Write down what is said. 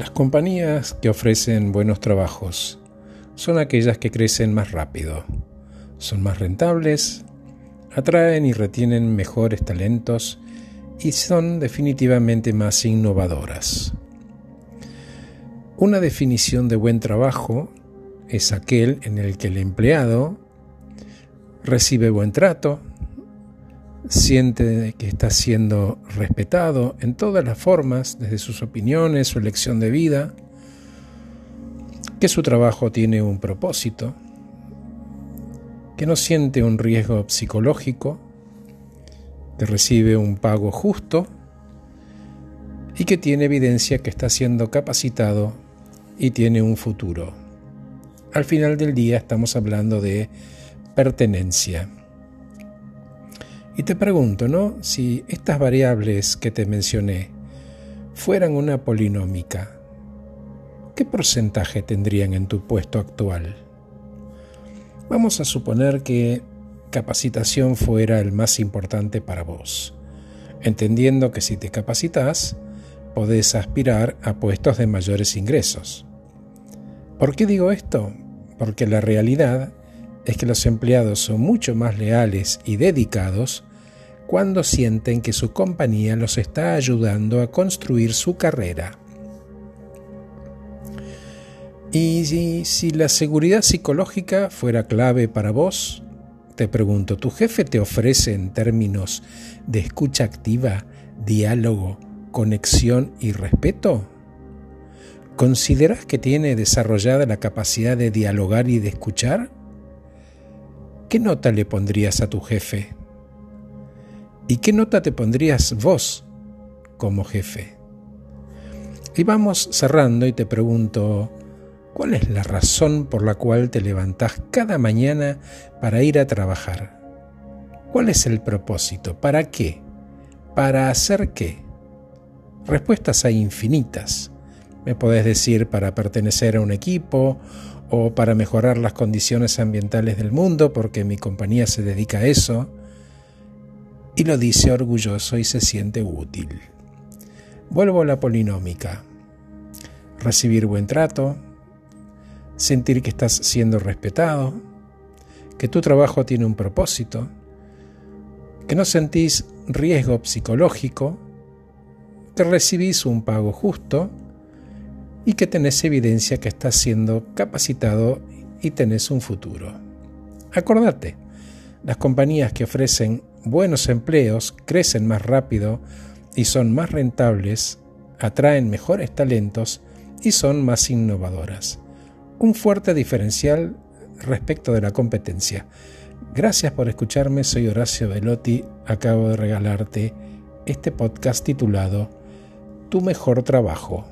Las compañías que ofrecen buenos trabajos son aquellas que crecen más rápido, son más rentables, atraen y retienen mejores talentos y son definitivamente más innovadoras. Una definición de buen trabajo es aquel en el que el empleado recibe buen trato, siente que está siendo respetado en todas las formas, desde sus opiniones, su elección de vida, que su trabajo tiene un propósito, que no siente un riesgo psicológico, que recibe un pago justo y que tiene evidencia que está siendo capacitado y tiene un futuro. Al final del día estamos hablando de pertenencia. Y te pregunto, ¿no? Si estas variables que te mencioné fueran una polinómica, ¿qué porcentaje tendrían en tu puesto actual? Vamos a suponer que capacitación fuera el más importante para vos, entendiendo que si te capacitas, podés aspirar a puestos de mayores ingresos. ¿Por qué digo esto? Porque la realidad es que los empleados son mucho más leales y dedicados cuando sienten que su compañía los está ayudando a construir su carrera. Y si, la seguridad psicológica fuera clave para vos, te pregunto, ¿tu jefe te ofrece en términos de escucha activa, diálogo, conexión y respeto? ¿Consideras que tiene desarrollada la capacidad de dialogar y de escuchar? ¿Qué nota le pondrías a tu jefe? ¿Y qué nota te pondrías vos como jefe? Y vamos cerrando y te pregunto, ¿Cuál es la razón por la cual te levantás cada mañana para ir a trabajar? ¿Cuál es el propósito? ¿Para qué? ¿Para hacer qué? Respuestas hay infinitas. Me podés decir para pertenecer a un equipo o para mejorar las condiciones ambientales del mundo porque mi compañía se dedica a eso. Y lo dice orgulloso y se siente útil. Vuelvo a la polinómica. Recibir buen trato, sentir que estás siendo respetado, que tu trabajo tiene un propósito, que no sentís riesgo psicológico, que recibís un pago justo y que tenés evidencia que estás siendo capacitado y tenés un futuro. Acordate, las compañías que ofrecen buenos empleos crecen más rápido y son más rentables, atraen mejores talentos y son más innovadoras un fuerte diferencial respecto de la competencia. Gracias por escucharme, soy Horacio Velotti, acabo de regalarte este podcast titulado Tu mejor trabajo.